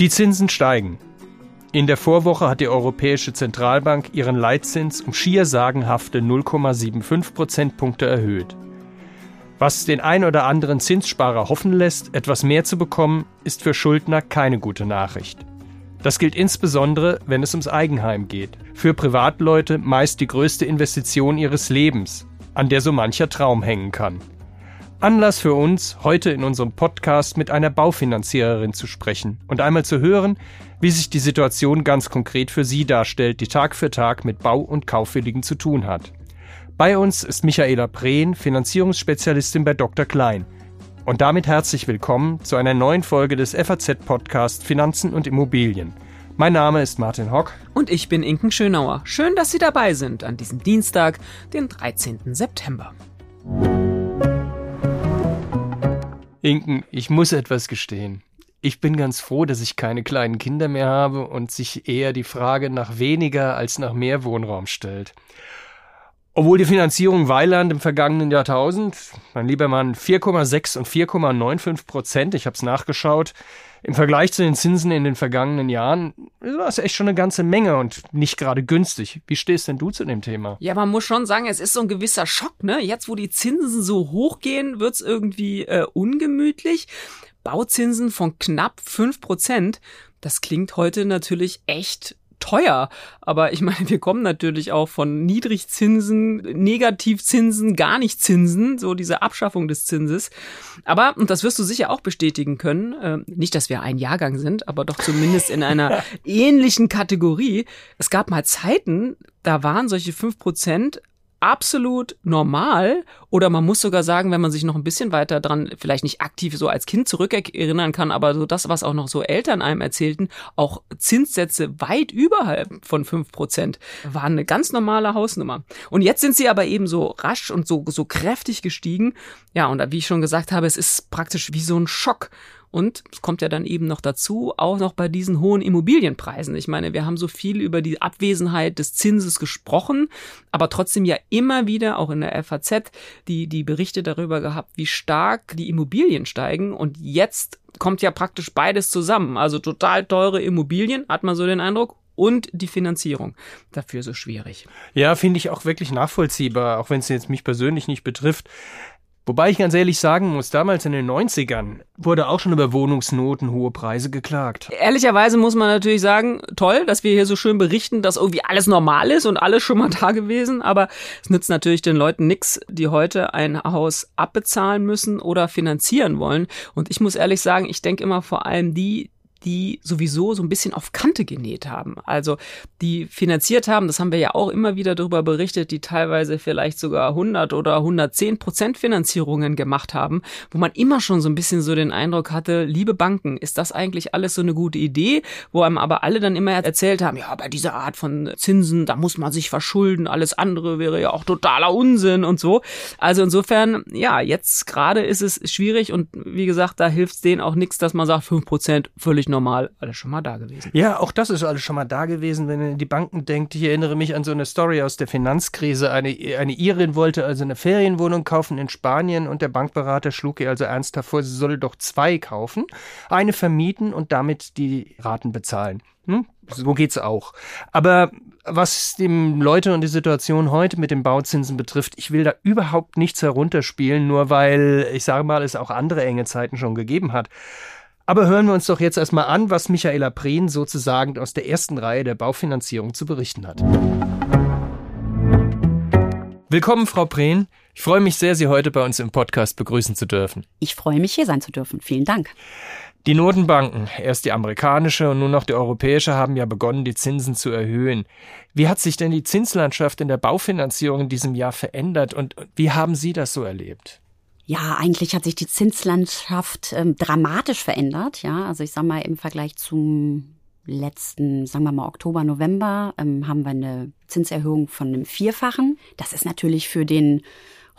Die Zinsen steigen. In der Vorwoche hat die Europäische Zentralbank ihren Leitzins um schier sagenhafte 0,75 Prozentpunkte erhöht. Was den ein oder anderen Zinssparer hoffen lässt, etwas mehr zu bekommen, ist für Schuldner keine gute Nachricht. Das gilt insbesondere, wenn es ums Eigenheim geht. Für Privatleute meist die größte Investition ihres Lebens, an der so mancher Traum hängen kann. Anlass für uns, heute in unserem Podcast mit einer Baufinanziererin zu sprechen und einmal zu hören, wie sich die Situation ganz konkret für sie darstellt, die Tag für Tag mit Bau- und Kaufwilligen zu tun hat. Bei uns ist Michaela Prehn, Finanzierungsspezialistin bei Dr. Klein. Und damit herzlich willkommen zu einer neuen Folge des FAZ-Podcast Finanzen und Immobilien. Mein Name ist Martin Hock. Und ich bin Inken Schönauer. Schön, dass Sie dabei sind an diesem Dienstag, den 13. September. Inken, ich muss etwas gestehen. Ich bin ganz froh, dass ich keine kleinen Kinder mehr habe und sich eher die Frage nach weniger als nach mehr Wohnraum stellt. Obwohl die Finanzierung Weiland im vergangenen Jahrtausend, mein lieber Mann, 4,6 und 4,95 Prozent, ich habe es nachgeschaut, im Vergleich zu den Zinsen in den vergangenen Jahren war es echt schon eine ganze Menge und nicht gerade günstig. Wie stehst denn du zu dem Thema? Ja, man muss schon sagen, es ist so ein gewisser Schock, ne? Jetzt, wo die Zinsen so hoch gehen, wird's irgendwie äh, ungemütlich. Bauzinsen von knapp fünf Prozent, das klingt heute natürlich echt teuer. Aber ich meine, wir kommen natürlich auch von Niedrigzinsen, Negativzinsen, gar nicht Zinsen, so diese Abschaffung des Zinses. Aber, und das wirst du sicher auch bestätigen können, äh, nicht, dass wir ein Jahrgang sind, aber doch zumindest in einer ähnlichen Kategorie. Es gab mal Zeiten, da waren solche fünf Prozent absolut normal oder man muss sogar sagen, wenn man sich noch ein bisschen weiter dran, vielleicht nicht aktiv so als Kind zurückerinnern kann, aber so das, was auch noch so Eltern einem erzählten, auch Zinssätze weit überhalb von fünf Prozent waren eine ganz normale Hausnummer. Und jetzt sind sie aber eben so rasch und so, so kräftig gestiegen. Ja, und wie ich schon gesagt habe, es ist praktisch wie so ein Schock. Und es kommt ja dann eben noch dazu, auch noch bei diesen hohen Immobilienpreisen. Ich meine, wir haben so viel über die Abwesenheit des Zinses gesprochen, aber trotzdem ja immer wieder, auch in der FAZ, die, die Berichte darüber gehabt, wie stark die Immobilien steigen. Und jetzt kommt ja praktisch beides zusammen. Also total teure Immobilien, hat man so den Eindruck, und die Finanzierung dafür so schwierig. Ja, finde ich auch wirklich nachvollziehbar, auch wenn es jetzt mich persönlich nicht betrifft. Wobei ich ganz ehrlich sagen muss, damals in den 90ern wurde auch schon über Wohnungsnoten hohe Preise geklagt. Ehrlicherweise muss man natürlich sagen, toll, dass wir hier so schön berichten, dass irgendwie alles normal ist und alles schon mal da gewesen, aber es nützt natürlich den Leuten nichts, die heute ein Haus abbezahlen müssen oder finanzieren wollen. Und ich muss ehrlich sagen, ich denke immer vor allem die, die sowieso so ein bisschen auf Kante genäht haben. Also die finanziert haben, das haben wir ja auch immer wieder darüber berichtet, die teilweise vielleicht sogar 100 oder 110 Prozent Finanzierungen gemacht haben, wo man immer schon so ein bisschen so den Eindruck hatte, liebe Banken, ist das eigentlich alles so eine gute Idee? Wo einem aber alle dann immer erzählt haben, ja, bei dieser Art von Zinsen, da muss man sich verschulden, alles andere wäre ja auch totaler Unsinn und so. Also insofern, ja, jetzt gerade ist es schwierig und wie gesagt, da hilft es denen auch nichts, dass man sagt, fünf Prozent völlig normal alles schon mal da gewesen. Ja, auch das ist alles schon mal da gewesen, wenn ihr an die Banken denkt. Ich erinnere mich an so eine Story aus der Finanzkrise. Eine, eine Irin wollte also eine Ferienwohnung kaufen in Spanien und der Bankberater schlug ihr also ernsthaft vor, sie solle doch zwei kaufen, eine vermieten und damit die Raten bezahlen. Hm? So geht's auch. Aber was die Leute und die Situation heute mit den Bauzinsen betrifft, ich will da überhaupt nichts herunterspielen, nur weil, ich sage mal, es auch andere enge Zeiten schon gegeben hat. Aber hören wir uns doch jetzt erstmal an, was Michaela Prehn sozusagen aus der ersten Reihe der Baufinanzierung zu berichten hat. Willkommen, Frau Prehn. Ich freue mich sehr, Sie heute bei uns im Podcast begrüßen zu dürfen. Ich freue mich, hier sein zu dürfen. Vielen Dank. Die Notenbanken, erst die amerikanische und nun noch die europäische, haben ja begonnen, die Zinsen zu erhöhen. Wie hat sich denn die Zinslandschaft in der Baufinanzierung in diesem Jahr verändert und wie haben Sie das so erlebt? Ja, eigentlich hat sich die Zinslandschaft ähm, dramatisch verändert. Ja, also ich sag mal im Vergleich zum letzten, sagen wir mal Oktober, November, ähm, haben wir eine Zinserhöhung von einem Vierfachen. Das ist natürlich für den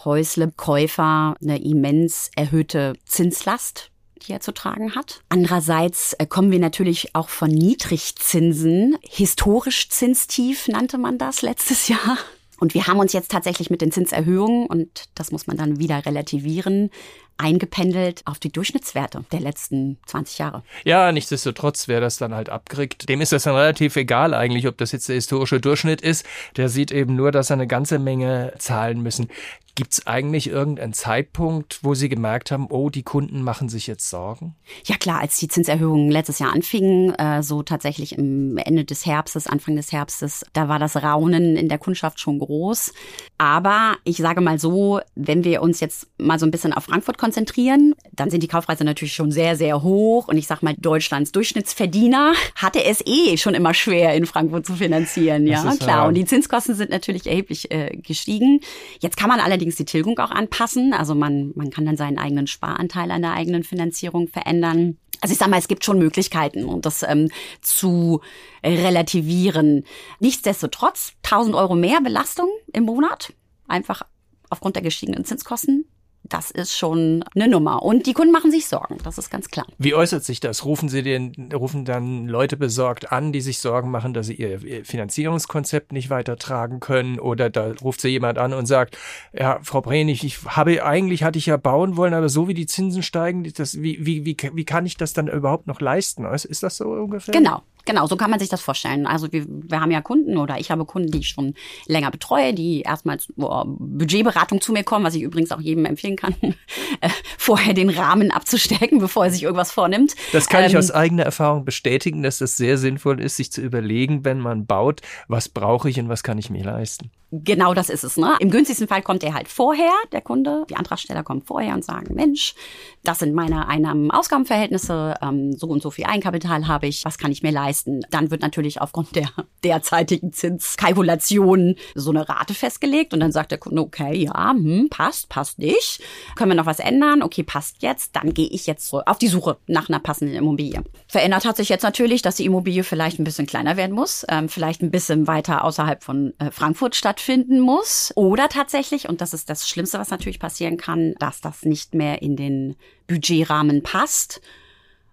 Häusle-Käufer eine immens erhöhte Zinslast, die er zu tragen hat. Andererseits äh, kommen wir natürlich auch von Niedrigzinsen, historisch zinstief nannte man das letztes Jahr. Und wir haben uns jetzt tatsächlich mit den Zinserhöhungen, und das muss man dann wieder relativieren, eingependelt auf die Durchschnittswerte der letzten 20 Jahre. Ja, nichtsdestotrotz, wer das dann halt abkriegt, dem ist das dann relativ egal eigentlich, ob das jetzt der historische Durchschnitt ist. Der sieht eben nur, dass er eine ganze Menge zahlen müssen. Gibt es eigentlich irgendeinen Zeitpunkt, wo Sie gemerkt haben, oh, die Kunden machen sich jetzt Sorgen? Ja klar, als die Zinserhöhungen letztes Jahr anfingen, äh, so tatsächlich im Ende des Herbstes, Anfang des Herbstes, da war das Raunen in der Kundschaft schon groß. Aber ich sage mal so, wenn wir uns jetzt mal so ein bisschen auf Frankfurt konzentrieren, dann sind die Kaufpreise natürlich schon sehr, sehr hoch. Und ich sag mal, Deutschlands Durchschnittsverdiener hatte es eh schon immer schwer, in Frankfurt zu finanzieren. Ja, klar. Und die Zinskosten sind natürlich erheblich äh, gestiegen. Jetzt kann man allerdings die Tilgung auch anpassen. Also man, man kann dann seinen eigenen Sparanteil an der eigenen Finanzierung verändern. Also ich sag mal, es gibt schon Möglichkeiten, um das ähm, zu relativieren. Nichtsdestotrotz, 1000 Euro mehr Belastung im Monat, einfach aufgrund der gestiegenen Zinskosten das ist schon eine Nummer. Und die Kunden machen sich Sorgen, das ist ganz klar. Wie äußert sich das? Rufen Sie den, rufen dann Leute besorgt an, die sich Sorgen machen, dass sie ihr Finanzierungskonzept nicht weitertragen können? Oder da ruft sie jemand an und sagt, ja, Frau Brenig, ich habe, eigentlich hatte ich ja bauen wollen, aber so wie die Zinsen steigen, das, wie, wie, wie, wie kann ich das dann überhaupt noch leisten? Ist das so ungefähr? Genau, Genau, so kann man sich das vorstellen. Also wir, wir haben ja Kunden oder ich habe Kunden, die ich schon länger betreue, die erstmals oh, Budgetberatung zu mir kommen, was ich übrigens auch jedem empfehlen kann, äh, vorher den Rahmen abzustecken, bevor er sich irgendwas vornimmt. Das kann ähm, ich aus eigener Erfahrung bestätigen, dass es sehr sinnvoll ist, sich zu überlegen, wenn man baut, was brauche ich und was kann ich mir leisten. Genau das ist es. Ne? Im günstigsten Fall kommt er halt vorher, der Kunde. Die Antragsteller kommen vorher und sagen, Mensch, das sind meine Einnahmen-Ausgabenverhältnisse, ähm, so und so viel Eigenkapital habe ich, was kann ich mir leisten? Dann wird natürlich aufgrund der derzeitigen Zinskalkulation so eine Rate festgelegt und dann sagt der Kunde, okay, ja, hm, passt, passt nicht. Können wir noch was ändern? Okay, passt jetzt. Dann gehe ich jetzt auf die Suche nach einer passenden Immobilie. Verändert hat sich jetzt natürlich, dass die Immobilie vielleicht ein bisschen kleiner werden muss, ähm, vielleicht ein bisschen weiter außerhalb von äh, Frankfurt stattfinden muss. Oder tatsächlich, und das ist das Schlimmste, was natürlich passieren kann, dass das nicht mehr in den Budgetrahmen passt.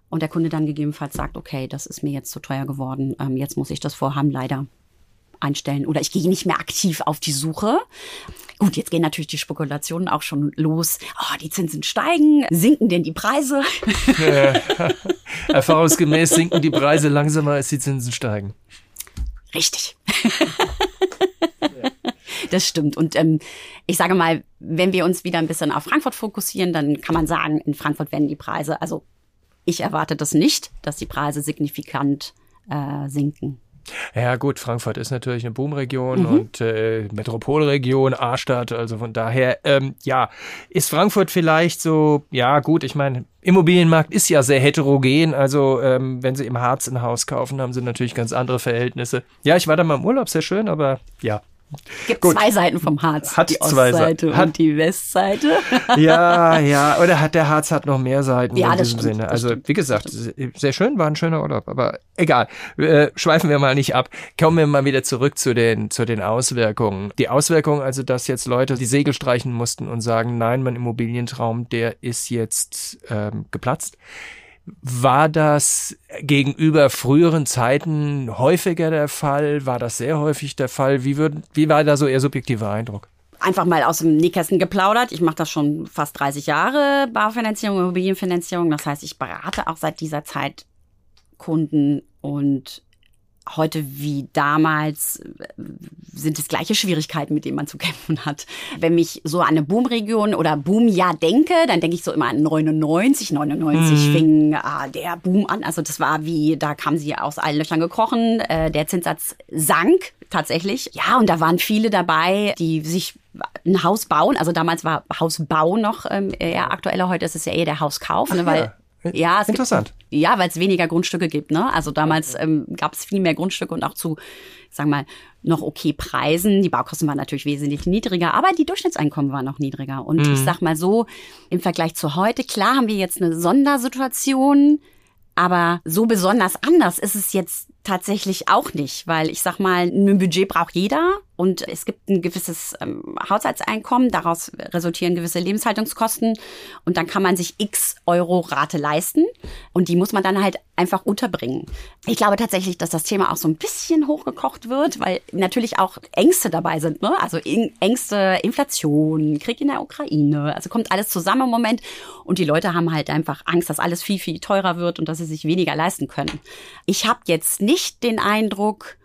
Und der Kunde dann gegebenenfalls sagt, okay, das ist mir jetzt zu teuer geworden, ähm, jetzt muss ich das Vorhaben leider einstellen oder ich gehe nicht mehr aktiv auf die Suche. Gut, jetzt gehen natürlich die Spekulationen auch schon los. Oh, die Zinsen steigen, sinken denn die Preise? Ja, erfahrungsgemäß sinken die Preise langsamer, als die Zinsen steigen. Richtig. Das stimmt. Und ähm, ich sage mal, wenn wir uns wieder ein bisschen auf Frankfurt fokussieren, dann kann man sagen, in Frankfurt werden die Preise, also ich erwarte das nicht, dass die Preise signifikant äh, sinken. Ja gut, Frankfurt ist natürlich eine Boomregion mhm. und äh, Metropolregion, A-Stadt, also von daher, ähm, ja, ist Frankfurt vielleicht so, ja gut, ich meine, Immobilienmarkt ist ja sehr heterogen, also ähm, wenn Sie im Harz ein Haus kaufen, haben Sie natürlich ganz andere Verhältnisse. Ja, ich war da mal im Urlaub, sehr schön, aber ja, gibt Gut. zwei Seiten vom Harz. Hat die Ostseite Hat und die Westseite. ja, ja, oder hat der Harz hat noch mehr Seiten ja, in diesem stimmt, Sinne. Also wie gesagt, sehr schön, war ein schöner Urlaub, aber egal. Äh, schweifen wir mal nicht ab. Kommen wir mal wieder zurück zu den zu den Auswirkungen. Die Auswirkungen, also dass jetzt Leute die Segel streichen mussten und sagen, nein, mein Immobilientraum, der ist jetzt ähm, geplatzt. War das gegenüber früheren Zeiten häufiger der Fall? War das sehr häufig der Fall? Wie, würd, wie war da so Ihr subjektiver Eindruck? Einfach mal aus dem Nähkästen geplaudert. Ich mache das schon fast 30 Jahre, Baufinanzierung, Immobilienfinanzierung. Das heißt, ich berate auch seit dieser Zeit Kunden und heute wie damals äh, sind es gleiche Schwierigkeiten, mit denen man zu kämpfen hat. Wenn ich so an eine Boomregion oder Boomjahr denke, dann denke ich so immer an 99. 99 mhm. fing ah, der Boom an. Also das war wie, da kamen sie aus allen Löchern gekrochen. Äh, der Zinssatz sank tatsächlich. Ja, und da waren viele dabei, die sich ein Haus bauen. Also damals war Hausbau noch ähm, eher aktueller. Heute ist es ja eher der Hauskauf, ne, weil ja, es Interessant. Gibt, ja, weil es weniger Grundstücke gibt. Ne? Also damals ähm, gab es viel mehr Grundstücke und auch zu, sagen wir mal, noch okay Preisen. Die Baukosten waren natürlich wesentlich niedriger, aber die Durchschnittseinkommen waren noch niedriger. Und mhm. ich sag mal so, im Vergleich zu heute, klar haben wir jetzt eine Sondersituation, aber so besonders anders ist es jetzt tatsächlich auch nicht, weil ich sag mal, ein Budget braucht jeder und es gibt ein gewisses ähm, Haushaltseinkommen, daraus resultieren gewisse Lebenshaltungskosten und dann kann man sich x Euro Rate leisten und die muss man dann halt einfach unterbringen. Ich glaube tatsächlich, dass das Thema auch so ein bisschen hochgekocht wird, weil natürlich auch Ängste dabei sind, ne? Also Ängste, Inflation, Krieg in der Ukraine, also kommt alles zusammen im Moment und die Leute haben halt einfach Angst, dass alles viel viel teurer wird und dass sie sich weniger leisten können. Ich habe jetzt nicht den Eindruck,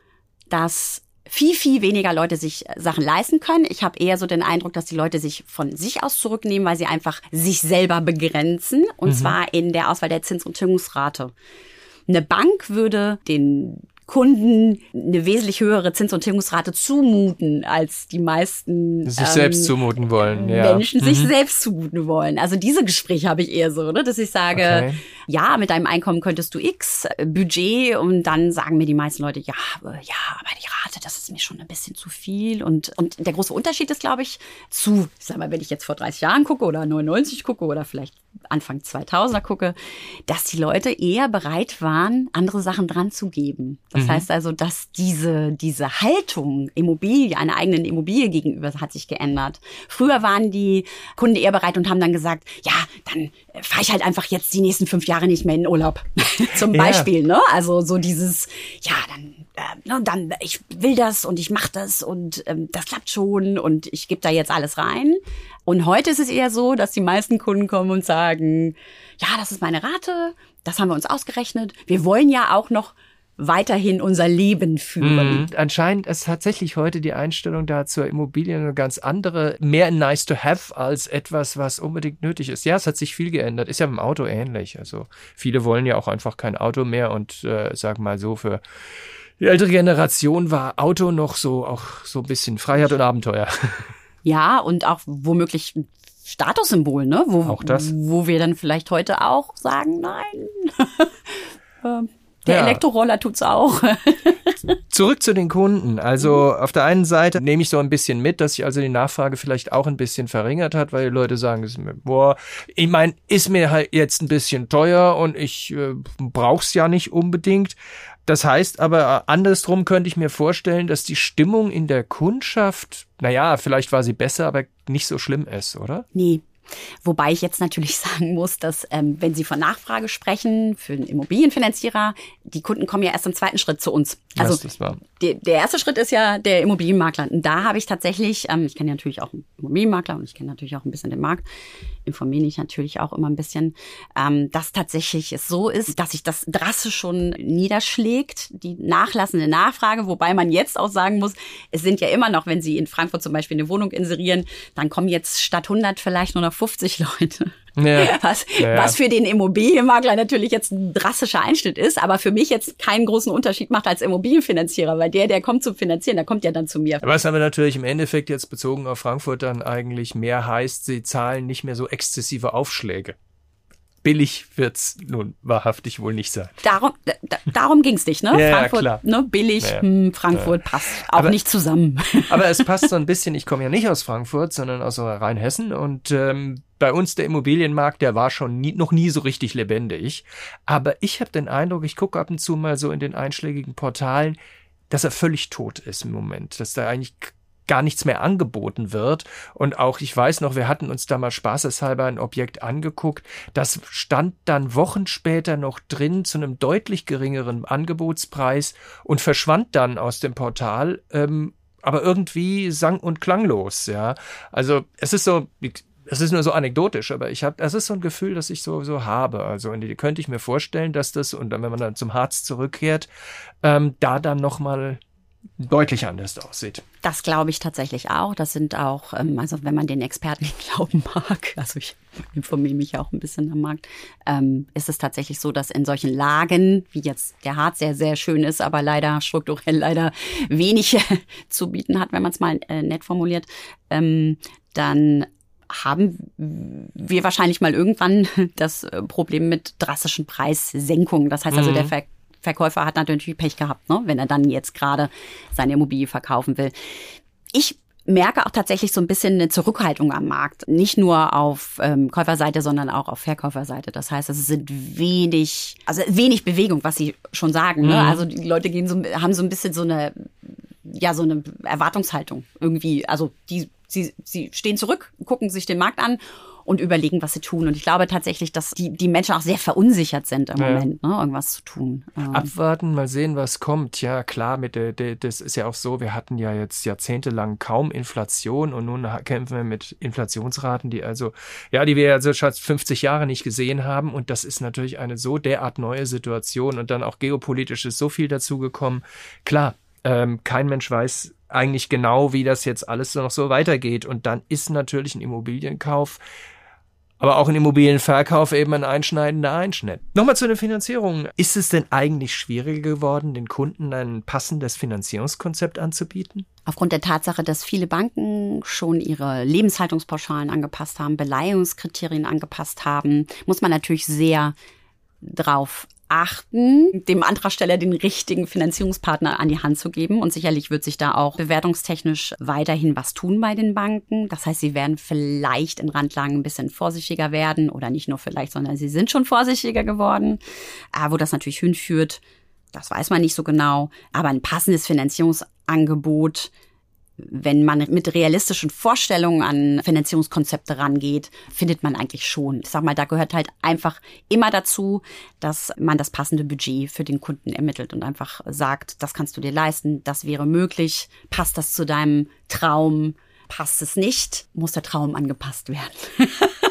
dass viel, viel weniger Leute sich äh, Sachen leisten können. Ich habe eher so den Eindruck, dass die Leute sich von sich aus zurücknehmen, weil sie einfach sich selber begrenzen. Und mhm. zwar in der Auswahl der Zins- und Tilgungsrate. Eine Bank würde den Kunden eine wesentlich höhere Zins- und Tilgungsrate zumuten, als die meisten sich ähm, selbst zumuten wollen. Ja. Menschen mhm. sich selbst zumuten wollen. Also diese Gespräche habe ich eher so, ne, dass ich sage, okay. ja, mit deinem Einkommen könntest du X äh, Budget und dann sagen mir die meisten Leute, ja, ja, aber die Rate, das ist mir schon ein bisschen zu viel und und der große Unterschied ist, glaube ich, zu, ich sag mal, wenn ich jetzt vor 30 Jahren gucke oder 99 gucke oder vielleicht Anfang 2000er gucke, dass die Leute eher bereit waren, andere Sachen dran zu geben. Das mhm. heißt also, dass diese, diese Haltung Immobilie, einer eigenen Immobilie gegenüber hat sich geändert. Früher waren die Kunden eher bereit und haben dann gesagt, ja, dann fahre ich halt einfach jetzt die nächsten fünf Jahre nicht mehr in den Urlaub. Zum Beispiel, ja. ne? Also so dieses, ja, dann äh, ne, dann ich will das und ich mache das und ähm, das klappt schon und ich gebe da jetzt alles rein. Und heute ist es eher so, dass die meisten Kunden kommen und sagen, ja, das ist meine Rate, das haben wir uns ausgerechnet. Wir wollen ja auch noch weiterhin unser Leben führen. Mhm. Anscheinend ist tatsächlich heute die Einstellung da zur Immobilie eine ganz andere, mehr nice to have als etwas, was unbedingt nötig ist. Ja, es hat sich viel geändert. Ist ja im Auto ähnlich. Also viele wollen ja auch einfach kein Auto mehr und äh, sag mal so für die ältere Generation war Auto noch so auch so ein bisschen Freiheit und Abenteuer. Ja, und auch womöglich Statussymbol, ne? Wo, auch das. Wo wir dann vielleicht heute auch sagen, nein. Ähm, der ja. Elektroroller tut's auch. Zurück zu den Kunden. Also auf der einen Seite nehme ich so ein bisschen mit, dass sich also die Nachfrage vielleicht auch ein bisschen verringert hat, weil die Leute sagen, boah, ich meine, ist mir halt jetzt ein bisschen teuer und ich äh, brauch's ja nicht unbedingt. Das heißt aber, äh, andersrum könnte ich mir vorstellen, dass die Stimmung in der Kundschaft, naja, vielleicht war sie besser, aber nicht so schlimm ist, oder? Nee, Wobei ich jetzt natürlich sagen muss, dass ähm, wenn Sie von Nachfrage sprechen für einen Immobilienfinanzierer, die Kunden kommen ja erst im zweiten Schritt zu uns. Also die, der erste Schritt ist ja der Immobilienmakler. Und da habe ich tatsächlich, ähm, ich kenne ja natürlich auch einen Immobilienmakler und ich kenne natürlich auch ein bisschen den Markt, informiere mich natürlich auch immer ein bisschen, ähm, dass tatsächlich es so ist, dass sich das drastisch schon niederschlägt, die nachlassende Nachfrage, wobei man jetzt auch sagen muss, es sind ja immer noch, wenn Sie in Frankfurt zum Beispiel eine Wohnung inserieren, dann kommen jetzt statt 100 vielleicht nur noch 50 Leute. Ja. Was, ja. was für den Immobilienmakler natürlich jetzt ein drastischer Einschnitt ist, aber für mich jetzt keinen großen Unterschied macht als Immobilienfinanzierer, weil der, der kommt zum Finanzieren, der kommt ja dann zu mir. Was aber natürlich im Endeffekt jetzt bezogen auf Frankfurt dann eigentlich mehr heißt, sie zahlen nicht mehr so exzessive Aufschläge billig wird's nun wahrhaftig wohl nicht sein. Darum, da, darum ging's nicht, ne? Ja, Frankfurt, klar. ne? Billig, ja, hm, Frankfurt ja. passt auch aber, nicht zusammen. Aber es passt so ein bisschen, ich komme ja nicht aus Frankfurt, sondern aus Rheinhessen und ähm, bei uns der Immobilienmarkt, der war schon nie, noch nie so richtig lebendig. Aber ich habe den Eindruck, ich gucke ab und zu mal so in den einschlägigen Portalen, dass er völlig tot ist im Moment, dass da eigentlich gar nichts mehr angeboten wird. Und auch, ich weiß noch, wir hatten uns da mal spaßeshalber ein Objekt angeguckt. Das stand dann Wochen später noch drin zu einem deutlich geringeren Angebotspreis und verschwand dann aus dem Portal. Ähm, aber irgendwie sang und klanglos, ja. Also es ist so, es ist nur so anekdotisch, aber ich habe, es ist so ein Gefühl, das ich so habe. Also und die könnte ich mir vorstellen, dass das und dann, wenn man dann zum Harz zurückkehrt, ähm, da dann noch mal deutlich anders aussieht. Das glaube ich tatsächlich auch. Das sind auch, ähm, also wenn man den Experten glauben mag, also ich informiere mich ja auch ein bisschen am Markt, ähm, ist es tatsächlich so, dass in solchen Lagen, wie jetzt der Harz sehr, sehr schön ist, aber leider strukturell leider wenig zu bieten hat, wenn man es mal äh, nett formuliert, ähm, dann haben wir wahrscheinlich mal irgendwann das äh, Problem mit drastischen Preissenkungen. Das heißt also, der mhm. Ver Verkäufer hat natürlich Pech gehabt, ne? wenn er dann jetzt gerade seine Immobilie verkaufen will. Ich merke auch tatsächlich so ein bisschen eine Zurückhaltung am Markt. Nicht nur auf ähm, Käuferseite, sondern auch auf Verkäuferseite. Das heißt, es sind wenig, also wenig Bewegung, was Sie schon sagen. Ne? Mhm. Also die Leute gehen so, haben so ein bisschen so eine ja so eine Erwartungshaltung irgendwie. Also die, sie, sie stehen zurück, gucken sich den Markt an und überlegen, was sie tun. Und ich glaube tatsächlich, dass die, die Menschen auch sehr verunsichert sind im ja. Moment, ne, irgendwas zu tun. Ähm. Abwarten, mal sehen, was kommt. Ja, klar, mit der, der, das ist ja auch so, wir hatten ja jetzt jahrzehntelang kaum Inflation und nun kämpfen wir mit Inflationsraten, die also, ja, die wir also schon 50 Jahre nicht gesehen haben. Und das ist natürlich eine so derart neue Situation und dann auch geopolitisch ist so viel dazugekommen. Klar, ähm, kein Mensch weiß eigentlich genau, wie das jetzt alles noch so weitergeht. Und dann ist natürlich ein Immobilienkauf aber auch ein Immobilienverkauf eben ein einschneidender Einschnitt. Nochmal zu der Finanzierung. Ist es denn eigentlich schwieriger geworden, den Kunden ein passendes Finanzierungskonzept anzubieten? Aufgrund der Tatsache, dass viele Banken schon ihre Lebenshaltungspauschalen angepasst haben, Beleihungskriterien angepasst haben, muss man natürlich sehr drauf achten, dem Antragsteller den richtigen Finanzierungspartner an die Hand zu geben. Und sicherlich wird sich da auch bewertungstechnisch weiterhin was tun bei den Banken. Das heißt, sie werden vielleicht in Randlagen ein bisschen vorsichtiger werden oder nicht nur vielleicht, sondern sie sind schon vorsichtiger geworden. Aber wo das natürlich hinführt, das weiß man nicht so genau. Aber ein passendes Finanzierungsangebot wenn man mit realistischen Vorstellungen an Finanzierungskonzepte rangeht, findet man eigentlich schon. Ich sag mal, da gehört halt einfach immer dazu, dass man das passende Budget für den Kunden ermittelt und einfach sagt, das kannst du dir leisten, das wäre möglich, passt das zu deinem Traum, passt es nicht, muss der Traum angepasst werden.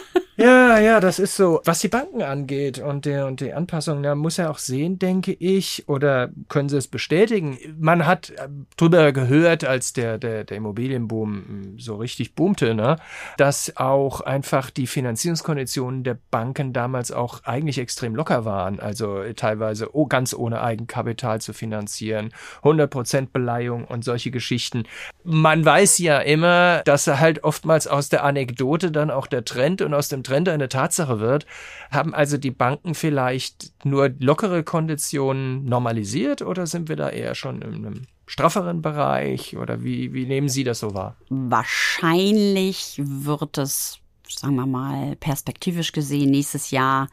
Ja, ja, das ist so. Was die Banken angeht und die, und die Anpassung, da muss er auch sehen, denke ich, oder können Sie es bestätigen? Man hat äh, drüber gehört, als der, der, der Immobilienboom hm, so richtig boomte, ne, dass auch einfach die Finanzierungskonditionen der Banken damals auch eigentlich extrem locker waren. Also teilweise oh, ganz ohne Eigenkapital zu finanzieren, 100% Beleihung und solche Geschichten. Man weiß ja immer, dass er halt oftmals aus der Anekdote dann auch der Trend und aus dem Trend eine Tatsache wird, haben also die Banken vielleicht nur lockere Konditionen normalisiert oder sind wir da eher schon in einem strafferen Bereich oder wie, wie nehmen Sie das so wahr? Wahrscheinlich wird es, sagen wir mal, perspektivisch gesehen nächstes Jahr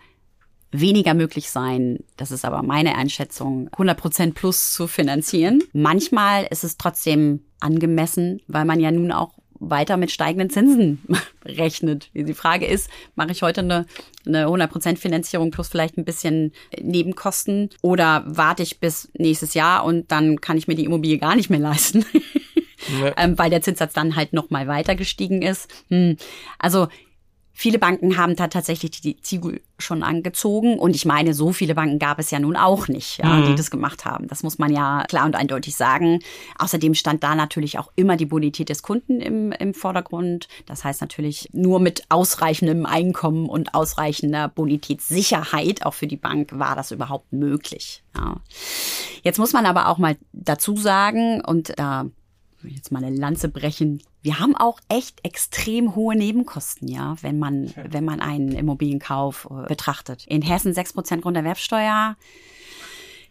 weniger möglich sein, das ist aber meine Einschätzung, 100 Prozent plus zu finanzieren. Manchmal ist es trotzdem angemessen, weil man ja nun auch weiter mit steigenden Zinsen rechnet. Die Frage ist, mache ich heute eine, eine 100% Finanzierung plus vielleicht ein bisschen Nebenkosten oder warte ich bis nächstes Jahr und dann kann ich mir die Immobilie gar nicht mehr leisten, ja. ähm, weil der Zinssatz dann halt nochmal weiter gestiegen ist. Hm. Also Viele Banken haben da tatsächlich die Ziegel schon angezogen. Und ich meine, so viele Banken gab es ja nun auch nicht, ja, mhm. die das gemacht haben. Das muss man ja klar und eindeutig sagen. Außerdem stand da natürlich auch immer die Bonität des Kunden im, im Vordergrund. Das heißt natürlich, nur mit ausreichendem Einkommen und ausreichender Bonitätssicherheit auch für die Bank war das überhaupt möglich. Ja. Jetzt muss man aber auch mal dazu sagen, und da jetzt mal eine Lanze brechen. Wir haben auch echt extrem hohe Nebenkosten, ja, wenn man, wenn man einen Immobilienkauf äh, betrachtet. In Hessen 6% Grunderwerbsteuer.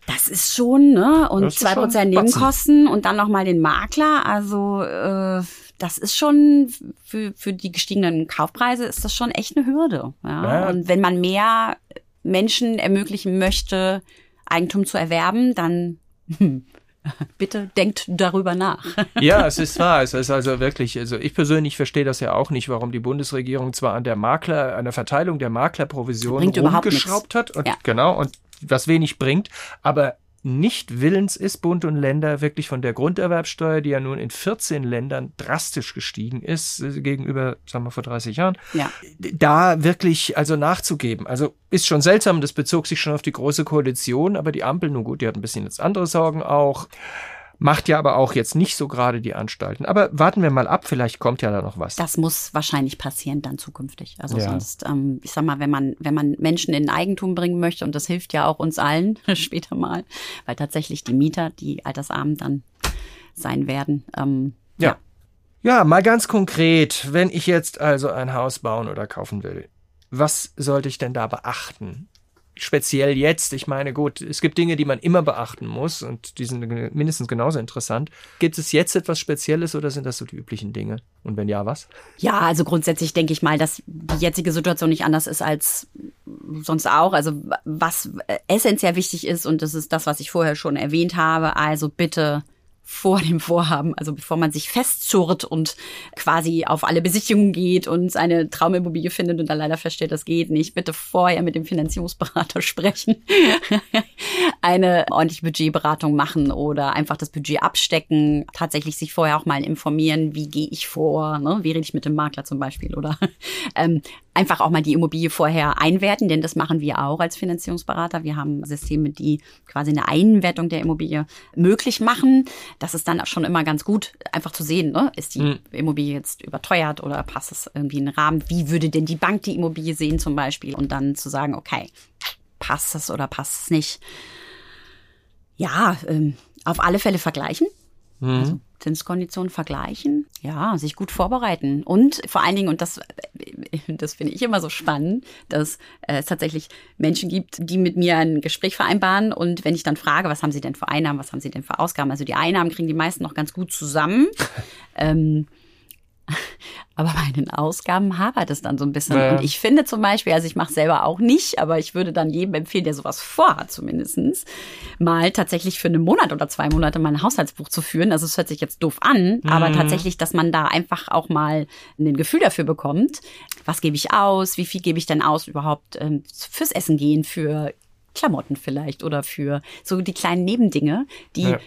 Das ist schon, ne? Und zwei Prozent Nebenkosten und dann nochmal den Makler. Also äh, das ist schon für, für die gestiegenen Kaufpreise ist das schon echt eine Hürde. Ja? ja. Und wenn man mehr Menschen ermöglichen möchte, Eigentum zu erwerben, dann hm, Bitte denkt darüber nach. Ja, es ist wahr. Es ist also wirklich, also ich persönlich verstehe das ja auch nicht, warum die Bundesregierung zwar an der Makler, an der Verteilung der Maklerprovision rumgeschraubt hat und ja. genau und was wenig bringt, aber nicht willens ist, Bund und Länder wirklich von der Grunderwerbsteuer, die ja nun in 14 Ländern drastisch gestiegen ist, äh, gegenüber, sagen wir, vor 30 Jahren, ja. da wirklich also nachzugeben. Also ist schon seltsam, das bezog sich schon auf die Große Koalition, aber die Ampel, nun gut, die hat ein bisschen jetzt andere Sorgen auch macht ja aber auch jetzt nicht so gerade die Anstalten. Aber warten wir mal ab, vielleicht kommt ja da noch was. Das muss wahrscheinlich passieren dann zukünftig. Also ja. sonst, ähm, ich sag mal, wenn man, wenn man Menschen in Eigentum bringen möchte, und das hilft ja auch uns allen später mal, weil tatsächlich die Mieter, die Altersarmen dann sein werden. Ähm, ja. ja. Ja, mal ganz konkret, wenn ich jetzt also ein Haus bauen oder kaufen will, was sollte ich denn da beachten? Speziell jetzt, ich meine, gut, es gibt Dinge, die man immer beachten muss und die sind mindestens genauso interessant. Gibt es jetzt etwas Spezielles oder sind das so die üblichen Dinge? Und wenn ja, was? Ja, also grundsätzlich denke ich mal, dass die jetzige Situation nicht anders ist als sonst auch. Also was essentiell wichtig ist und das ist das, was ich vorher schon erwähnt habe, also bitte vor dem Vorhaben, also bevor man sich festzurrt und quasi auf alle Besichtigungen geht und seine Traumimmobilie findet und dann leider feststellt, das geht nicht, bitte vorher mit dem Finanzierungsberater sprechen, eine ordentliche Budgetberatung machen oder einfach das Budget abstecken, tatsächlich sich vorher auch mal informieren, wie gehe ich vor, ne? wie rede ich mit dem Makler zum Beispiel oder ähm, einfach auch mal die Immobilie vorher einwerten, denn das machen wir auch als Finanzierungsberater. Wir haben Systeme, die quasi eine Einwertung der Immobilie möglich machen das ist dann schon immer ganz gut, einfach zu sehen, ne? ist die mhm. Immobilie jetzt überteuert oder passt es irgendwie in den Rahmen? Wie würde denn die Bank die Immobilie sehen zum Beispiel? Und dann zu sagen, okay, passt es oder passt es nicht? Ja, ähm, auf alle Fälle vergleichen. Mhm. Also Zinskonditionen vergleichen, ja, sich gut vorbereiten. Und vor allen Dingen, und das, das finde ich immer so spannend, dass es tatsächlich Menschen gibt, die mit mir ein Gespräch vereinbaren. Und wenn ich dann frage, was haben sie denn für Einnahmen, was haben sie denn für Ausgaben, also die Einnahmen kriegen die meisten noch ganz gut zusammen. ähm, aber bei den Ausgaben hapert es dann so ein bisschen. Ja. Und ich finde zum Beispiel, also ich mache selber auch nicht, aber ich würde dann jedem empfehlen, der sowas vorhat zumindestens, mal tatsächlich für einen Monat oder zwei Monate mal ein Haushaltsbuch zu führen. Also es hört sich jetzt doof an, mhm. aber tatsächlich, dass man da einfach auch mal ein Gefühl dafür bekommt, was gebe ich aus, wie viel gebe ich denn aus überhaupt ähm, fürs Essen gehen, für Klamotten vielleicht oder für so die kleinen Nebendinge, die ja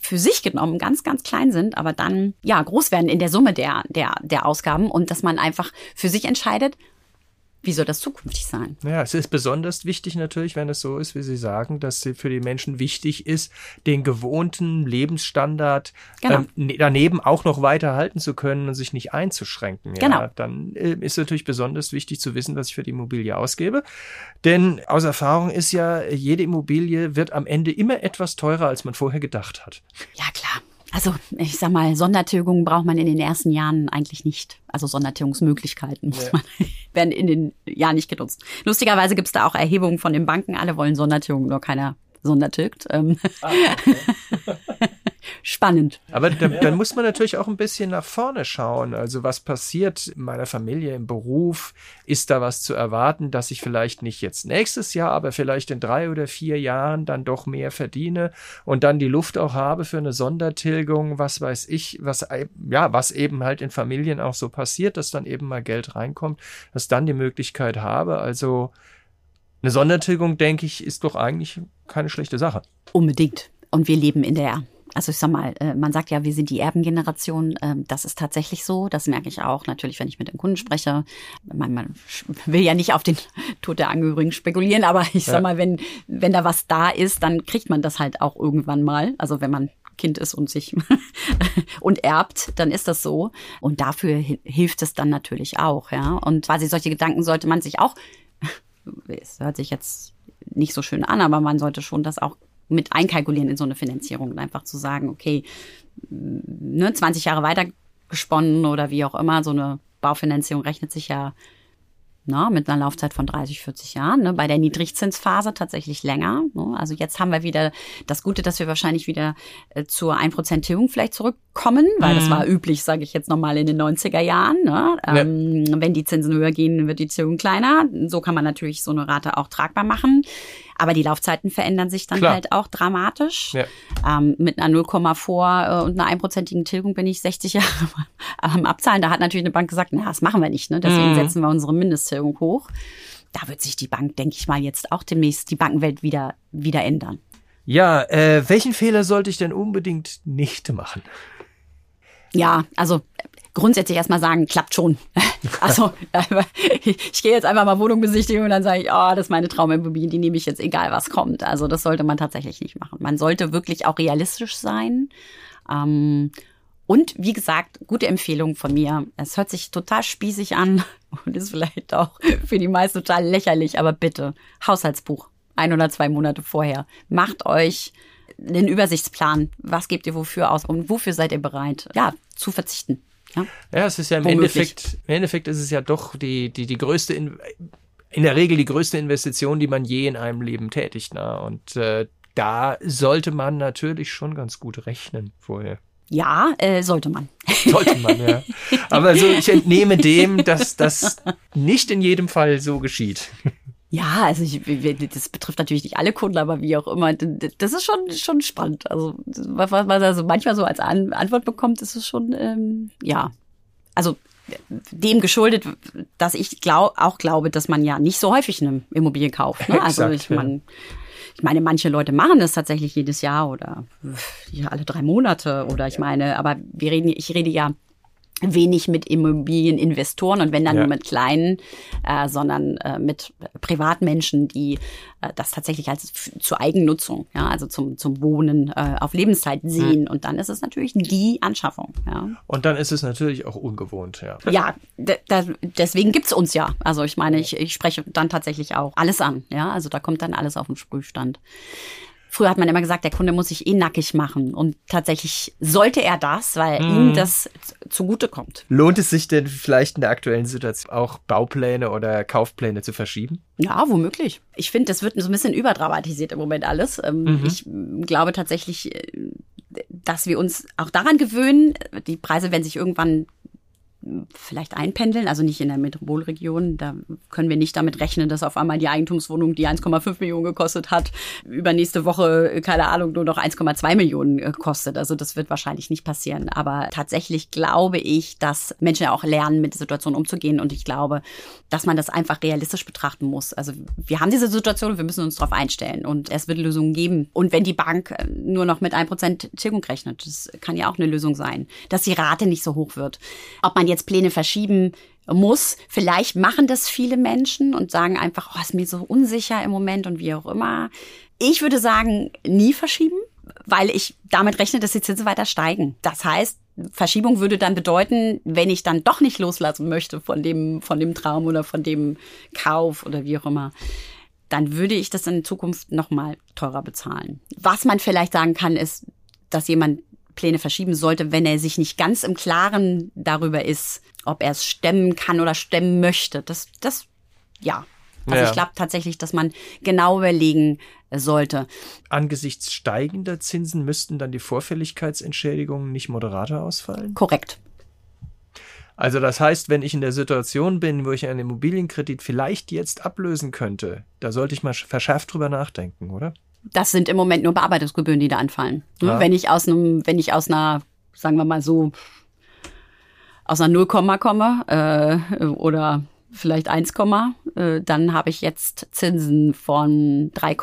für sich genommen ganz, ganz klein sind, aber dann ja groß werden in der Summe der, der, der Ausgaben und dass man einfach für sich entscheidet, wie soll das zukünftig sein? Ja, es ist besonders wichtig natürlich, wenn es so ist, wie Sie sagen, dass sie für die Menschen wichtig ist, den gewohnten Lebensstandard genau. ähm, ne, daneben auch noch weiter halten zu können und sich nicht einzuschränken. Ja, genau. Dann äh, ist natürlich besonders wichtig zu wissen, was ich für die Immobilie ausgebe. Denn aus Erfahrung ist ja, jede Immobilie wird am Ende immer etwas teurer, als man vorher gedacht hat. Ja, klar. Also ich sag mal, Sondertilgungen braucht man in den ersten Jahren eigentlich nicht. Also Sondertilgungsmöglichkeiten muss ja. man, werden in den Jahren nicht genutzt. Lustigerweise gibt es da auch Erhebungen von den Banken. Alle wollen Sondertilgungen, nur keiner sondertilgt. Ähm. Ah, okay. spannend. Aber dann, dann, muss man natürlich auch ein bisschen nach vorne schauen. Also was passiert in meiner Familie im Beruf? Ist da was zu erwarten, dass ich vielleicht nicht jetzt nächstes Jahr, aber vielleicht in drei oder vier Jahren dann doch mehr verdiene und dann die Luft auch habe für eine Sondertilgung, was weiß ich, was, ja, was eben halt in Familien auch so passiert, dass dann eben mal Geld reinkommt, dass dann die Möglichkeit habe. Also eine Sondertilgung, denke ich, ist doch eigentlich keine schlechte Sache. Unbedingt. Und wir leben in der also ich sag mal, äh, man sagt ja, wir sind die Erbengeneration. Ähm, das ist tatsächlich so. Das merke ich auch natürlich, wenn ich mit den Kunden spreche. Man, man will ja nicht auf den Tod der Angehörigen spekulieren, aber ich sag mal, wenn, wenn da was da ist, dann kriegt man das halt auch irgendwann mal. Also wenn man Kind ist und sich und erbt, dann ist das so. Und dafür hilft es dann natürlich auch, ja. Und quasi solche Gedanken sollte man sich auch, es hört sich jetzt nicht so schön an, aber man sollte schon das auch mit einkalkulieren in so eine Finanzierung und einfach zu sagen, okay, ne, 20 Jahre weiter gesponnen oder wie auch immer, so eine Baufinanzierung rechnet sich ja na, mit einer Laufzeit von 30, 40 Jahren. Ne? Bei der Niedrigzinsphase tatsächlich länger. Ne? Also jetzt haben wir wieder das Gute, dass wir wahrscheinlich wieder äh, zur 1% Tilgung vielleicht zurückkommen, weil mhm. das war üblich, sage ich jetzt nochmal, in den 90er Jahren. Ne? Ähm, Wenn die Zinsen höher gehen, wird die Tilgung kleiner. So kann man natürlich so eine Rate auch tragbar machen. Aber die Laufzeiten verändern sich dann Klar. halt auch dramatisch. Ja. Ähm, mit einer 0, vor äh, und einer einprozentigen Tilgung bin ich 60 Jahre am Abzahlen. Da hat natürlich eine Bank gesagt, na, das machen wir nicht. Ne? Deswegen mhm. setzen wir unsere Mindesttilgung hoch. Da wird sich die Bank, denke ich mal, jetzt auch demnächst die Bankenwelt wieder, wieder ändern. Ja, äh, welchen Fehler sollte ich denn unbedingt nicht machen? Ja, also grundsätzlich erstmal sagen, klappt schon. Also ich gehe jetzt einfach mal Wohnung besichtigen und dann sage ich, oh, das ist meine Traumimmobilie, die nehme ich jetzt egal, was kommt. Also das sollte man tatsächlich nicht machen. Man sollte wirklich auch realistisch sein. Ähm, und wie gesagt, gute Empfehlung von mir. Es hört sich total spießig an und ist vielleicht auch für die meisten total lächerlich, aber bitte, Haushaltsbuch, ein oder zwei Monate vorher. Macht euch den Übersichtsplan. Was gebt ihr wofür aus und wofür seid ihr bereit, ja, zu verzichten? Ja, ja es ist ja im Endeffekt, im Endeffekt ist es ja doch die, die, die größte, in, in der Regel die größte Investition, die man je in einem Leben tätigt. Ne? Und äh, da sollte man natürlich schon ganz gut rechnen vorher. Ja, äh, sollte man. Sollte man, ja. Aber so, ich entnehme dem, dass das nicht in jedem Fall so geschieht. Ja, also ich, das betrifft natürlich nicht alle Kunden, aber wie auch immer, das ist schon schon spannend. Also was man also manchmal so als Antwort bekommt, ist es schon ähm, ja, also dem geschuldet, dass ich glaub, auch glaube, dass man ja nicht so häufig eine Immobilie kauft. Ne? Also ich meine, ich meine, manche Leute machen das tatsächlich jedes Jahr oder ja, alle drei Monate oder ich meine, aber wir reden, ich rede ja wenig mit Immobilieninvestoren und wenn dann ja. nur mit kleinen, äh, sondern äh, mit Privatmenschen, die äh, das tatsächlich als zur Eigennutzung, ja, also zum, zum Wohnen äh, auf Lebenszeit hm. sehen. Mhm. Und dann ist es natürlich die Anschaffung. Ja. Und dann ist es natürlich auch ungewohnt, ja. Ja, deswegen gibt's uns ja. Also ich meine, ich, ich spreche dann tatsächlich auch alles an. Ja, also da kommt dann alles auf den Sprühstand. Früher hat man immer gesagt, der Kunde muss sich eh nackig machen. Und tatsächlich sollte er das, weil mhm. ihm das zugutekommt. Lohnt es sich denn vielleicht in der aktuellen Situation auch Baupläne oder Kaufpläne zu verschieben? Ja, womöglich. Ich finde, das wird so ein bisschen überdramatisiert im Moment alles. Ähm, mhm. Ich glaube tatsächlich, äh, dass wir uns auch daran gewöhnen. Die Preise werden sich irgendwann vielleicht einpendeln, also nicht in der Metropolregion. Da können wir nicht damit rechnen, dass auf einmal die Eigentumswohnung, die 1,5 Millionen gekostet hat, übernächste Woche, keine Ahnung, nur noch 1,2 Millionen äh, kostet. Also das wird wahrscheinlich nicht passieren. Aber tatsächlich glaube ich, dass Menschen ja auch lernen, mit der Situation umzugehen. Und ich glaube, dass man das einfach realistisch betrachten muss. Also wir haben diese Situation wir müssen uns darauf einstellen. Und es wird Lösungen geben. Und wenn die Bank äh, nur noch mit 1% Tilgung rechnet, das kann ja auch eine Lösung sein, dass die Rate nicht so hoch wird. Ob man jetzt jetzt Pläne verschieben muss. Vielleicht machen das viele Menschen und sagen einfach, oh, ist mir so unsicher im Moment und wie auch immer. Ich würde sagen, nie verschieben, weil ich damit rechne, dass die Zinsen weiter steigen. Das heißt, Verschiebung würde dann bedeuten, wenn ich dann doch nicht loslassen möchte von dem, von dem Traum oder von dem Kauf oder wie auch immer, dann würde ich das in Zukunft nochmal teurer bezahlen. Was man vielleicht sagen kann, ist, dass jemand Pläne verschieben sollte, wenn er sich nicht ganz im Klaren darüber ist, ob er es stemmen kann oder stemmen möchte. Das, das, ja. Also ja. ich glaube tatsächlich, dass man genau überlegen sollte. Angesichts steigender Zinsen müssten dann die Vorfälligkeitsentschädigungen nicht moderater ausfallen? Korrekt. Also das heißt, wenn ich in der Situation bin, wo ich einen Immobilienkredit vielleicht jetzt ablösen könnte, da sollte ich mal verschärft drüber nachdenken, oder? Das sind im Moment nur Bearbeitungsgebühren, die da anfallen. Ja. Wenn ich aus einem, wenn ich aus einer, sagen wir mal so, aus einer 0, komme äh, oder vielleicht 1, äh, dann habe ich jetzt Zinsen von 3,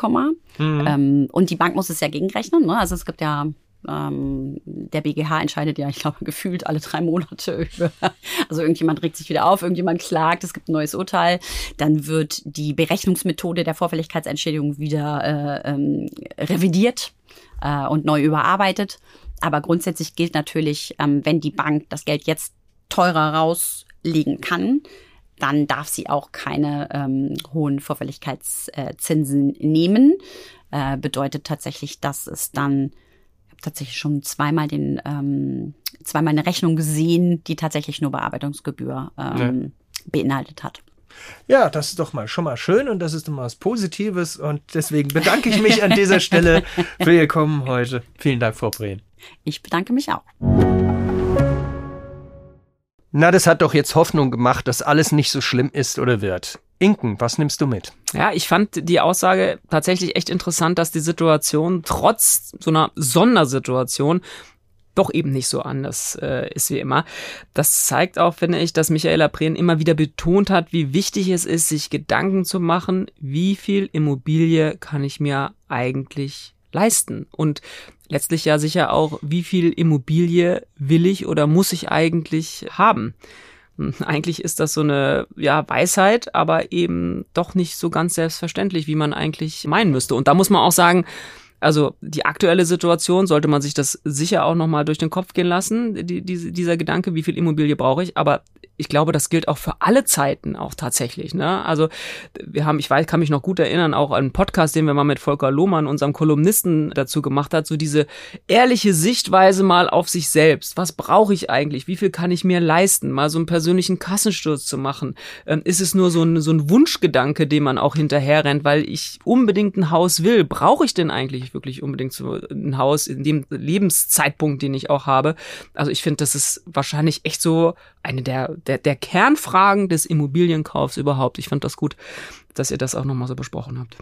mhm. ähm, und die Bank muss es ja gegenrechnen. Ne? Also es gibt ja ähm, der BGH entscheidet ja, ich glaube, gefühlt alle drei Monate über. Also irgendjemand regt sich wieder auf, irgendjemand klagt, es gibt ein neues Urteil. Dann wird die Berechnungsmethode der Vorfälligkeitsentschädigung wieder äh, ähm, revidiert äh, und neu überarbeitet. Aber grundsätzlich gilt natürlich, ähm, wenn die Bank das Geld jetzt teurer rauslegen kann, dann darf sie auch keine ähm, hohen Vorfälligkeitszinsen nehmen. Äh, bedeutet tatsächlich, dass es dann tatsächlich schon zweimal den ähm, zweimal eine Rechnung gesehen, die tatsächlich nur Bearbeitungsgebühr ähm, ja. beinhaltet hat. Ja, das ist doch mal schon mal schön und das ist doch mal was Positives und deswegen bedanke ich mich an dieser Stelle für Ihr Kommen heute. Vielen Dank, Frau Brehn. Ich bedanke mich auch. Na, das hat doch jetzt Hoffnung gemacht, dass alles nicht so schlimm ist oder wird. Inken, was nimmst du mit? Ja, ich fand die Aussage tatsächlich echt interessant, dass die Situation trotz so einer Sondersituation doch eben nicht so anders äh, ist wie immer. Das zeigt auch, finde ich, dass Michaela Prehn immer wieder betont hat, wie wichtig es ist, sich Gedanken zu machen, wie viel Immobilie kann ich mir eigentlich leisten und letztlich ja sicher auch, wie viel Immobilie will ich oder muss ich eigentlich haben. Hm, eigentlich ist das so eine ja, Weisheit, aber eben doch nicht so ganz selbstverständlich, wie man eigentlich meinen müsste. Und da muss man auch sagen, also die aktuelle Situation sollte man sich das sicher auch nochmal durch den Kopf gehen lassen, die, die, dieser Gedanke, wie viel Immobilie brauche ich. Aber ich glaube, das gilt auch für alle Zeiten auch tatsächlich. Ne? Also wir haben, ich weiß, kann mich noch gut erinnern, auch an einen Podcast, den wir mal mit Volker Lohmann, unserem Kolumnisten, dazu gemacht hat, so diese ehrliche Sichtweise mal auf sich selbst. Was brauche ich eigentlich? Wie viel kann ich mir leisten? Mal so einen persönlichen Kassensturz zu machen. Ähm, ist es nur so ein, so ein Wunschgedanke, dem man auch hinterher rennt, weil ich unbedingt ein Haus will? Brauche ich denn eigentlich wirklich unbedingt so ein Haus in dem Lebenszeitpunkt, den ich auch habe? Also ich finde, das ist wahrscheinlich echt so eine der, der, der Kernfragen des Immobilienkaufs überhaupt. Ich fand das gut. dass ihr das auch nochmal so besprochen habt.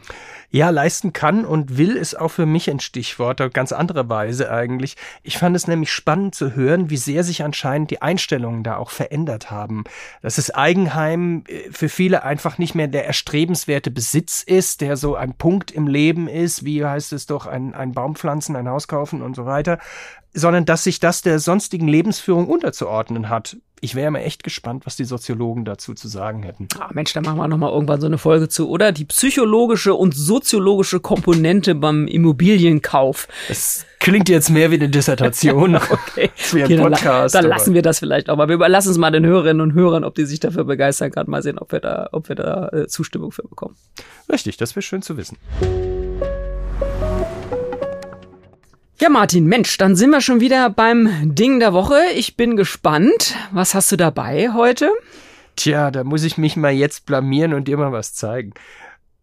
Ja, leisten kann und will ist auch für mich ein Stichwort, auf ganz andere Weise eigentlich. Ich fand es nämlich spannend zu hören, wie sehr sich anscheinend die Einstellungen da auch verändert haben. Dass das Eigenheim äh, für viele einfach nicht mehr der erstrebenswerte Besitz ist, der so ein Punkt im Leben ist, wie heißt es doch, ein, ein Baum pflanzen, ein Haus kaufen und so weiter, sondern dass sich das der sonstigen Lebensführung unterzuordnen hat. Ich wäre mal echt gespannt, was die Soziologen dazu zu sagen hätten. Ah, Mensch, da machen wir nochmal irgendwann so eine Folge zu, oder? Die psychologische und soziologische Komponente beim Immobilienkauf. Das klingt jetzt mehr wie eine Dissertation. okay. Wie ein okay, Podcast. Dann, dann lassen wir das vielleicht auch mal. Wir überlassen es mal den Hörerinnen und Hörern, ob die sich dafür begeistern. Gerade mal sehen, ob wir da, ob wir da äh, Zustimmung für bekommen. Richtig, das wäre schön zu wissen. Ja, Martin, Mensch, dann sind wir schon wieder beim Ding der Woche. Ich bin gespannt. Was hast du dabei heute? Tja, da muss ich mich mal jetzt blamieren und dir mal was zeigen.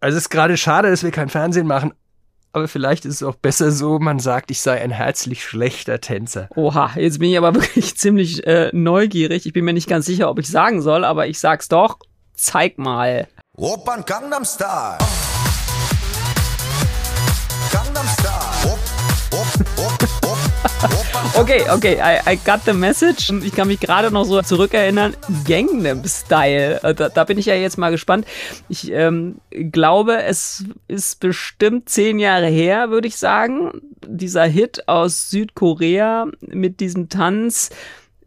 Also es ist gerade schade, dass wir kein Fernsehen machen, aber vielleicht ist es auch besser so, man sagt, ich sei ein herzlich schlechter Tänzer. Oha, jetzt bin ich aber wirklich ziemlich äh, neugierig. Ich bin mir nicht ganz sicher, ob ich sagen soll, aber ich sag's doch. Zeig mal. Opern Gangnam Style. Okay, okay, I, I, got the message. Ich kann mich gerade noch so zurückerinnern. Gangnam Style. Äh, da, da, bin ich ja jetzt mal gespannt. Ich ähm, glaube, es ist bestimmt zehn Jahre her, würde ich sagen. Dieser Hit aus Südkorea mit diesem Tanz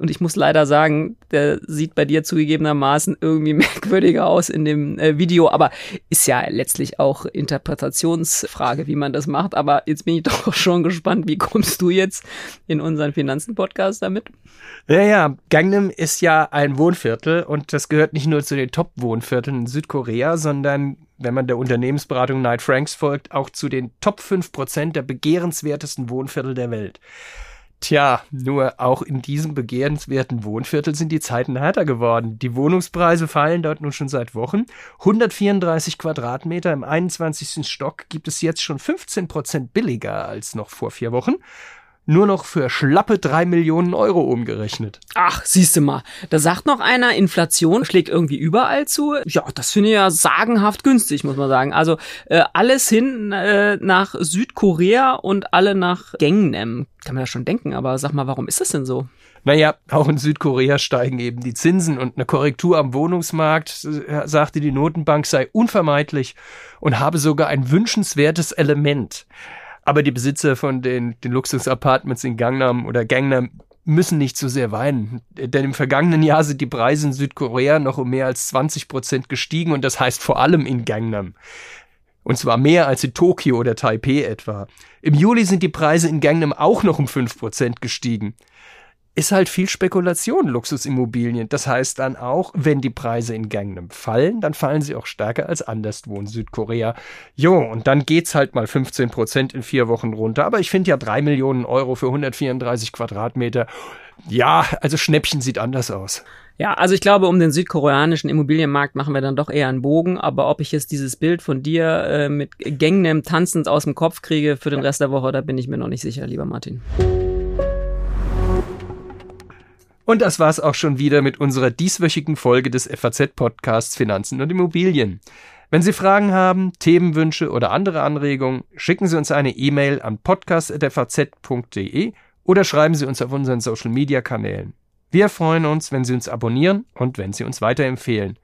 und ich muss leider sagen, der sieht bei dir zugegebenermaßen irgendwie merkwürdiger aus in dem äh, Video, aber ist ja letztlich auch Interpretationsfrage, wie man das macht. Aber jetzt bin ich doch schon gespannt, wie kommst du jetzt in unseren Finanzen-Podcast damit? Ja, ja, Gangnam ist ja ein Wohnviertel und das gehört nicht nur zu den Top-Wohnvierteln in Südkorea, sondern wenn man der Unternehmensberatung Knight Franks folgt, auch zu den Top 5% der begehrenswertesten Wohnviertel der Welt. Tja, nur auch in diesem begehrenswerten Wohnviertel sind die Zeiten härter geworden. Die Wohnungspreise fallen dort nun schon seit Wochen. 134 Quadratmeter im 21. Stock gibt es jetzt schon 15 Prozent billiger als noch vor vier Wochen nur noch für schlappe drei Millionen Euro umgerechnet. Ach, siehst du mal. Da sagt noch einer, Inflation schlägt irgendwie überall zu. Ja, das finde ich ja sagenhaft günstig, muss man sagen. Also äh, alles hin äh, nach Südkorea und alle nach Gangnam. Kann man ja schon denken, aber sag mal, warum ist das denn so? Naja, auch in Südkorea steigen eben die Zinsen und eine Korrektur am Wohnungsmarkt, äh, sagte die Notenbank, sei unvermeidlich und habe sogar ein wünschenswertes Element. Aber die Besitzer von den, den Luxus-Apartments in Gangnam oder Gangnam müssen nicht so sehr weinen. Denn im vergangenen Jahr sind die Preise in Südkorea noch um mehr als 20 Prozent gestiegen und das heißt vor allem in Gangnam. Und zwar mehr als in Tokio oder Taipei etwa. Im Juli sind die Preise in Gangnam auch noch um 5 Prozent gestiegen ist halt viel Spekulation, Luxusimmobilien. Das heißt dann auch, wenn die Preise in Gangnam fallen, dann fallen sie auch stärker als anderswo in Südkorea. Jo, und dann geht's halt mal 15 Prozent in vier Wochen runter. Aber ich finde ja drei Millionen Euro für 134 Quadratmeter. Ja, also Schnäppchen sieht anders aus. Ja, also ich glaube, um den südkoreanischen Immobilienmarkt machen wir dann doch eher einen Bogen. Aber ob ich jetzt dieses Bild von dir äh, mit Gangnam tanzend aus dem Kopf kriege für den Rest der Woche, da bin ich mir noch nicht sicher, lieber Martin. Und das war's auch schon wieder mit unserer dieswöchigen Folge des FAZ-Podcasts Finanzen und Immobilien. Wenn Sie Fragen haben, Themenwünsche oder andere Anregungen, schicken Sie uns eine E-Mail an podcast.faz.de oder schreiben Sie uns auf unseren Social-Media-Kanälen. Wir freuen uns, wenn Sie uns abonnieren und wenn Sie uns weiterempfehlen.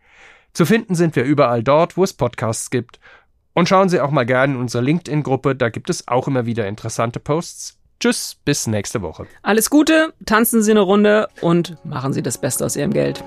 Zu finden sind wir überall dort, wo es Podcasts gibt. Und schauen Sie auch mal gerne in unsere LinkedIn-Gruppe, da gibt es auch immer wieder interessante Posts. Tschüss, bis nächste Woche. Alles Gute, tanzen Sie eine Runde und machen Sie das Beste aus Ihrem Geld.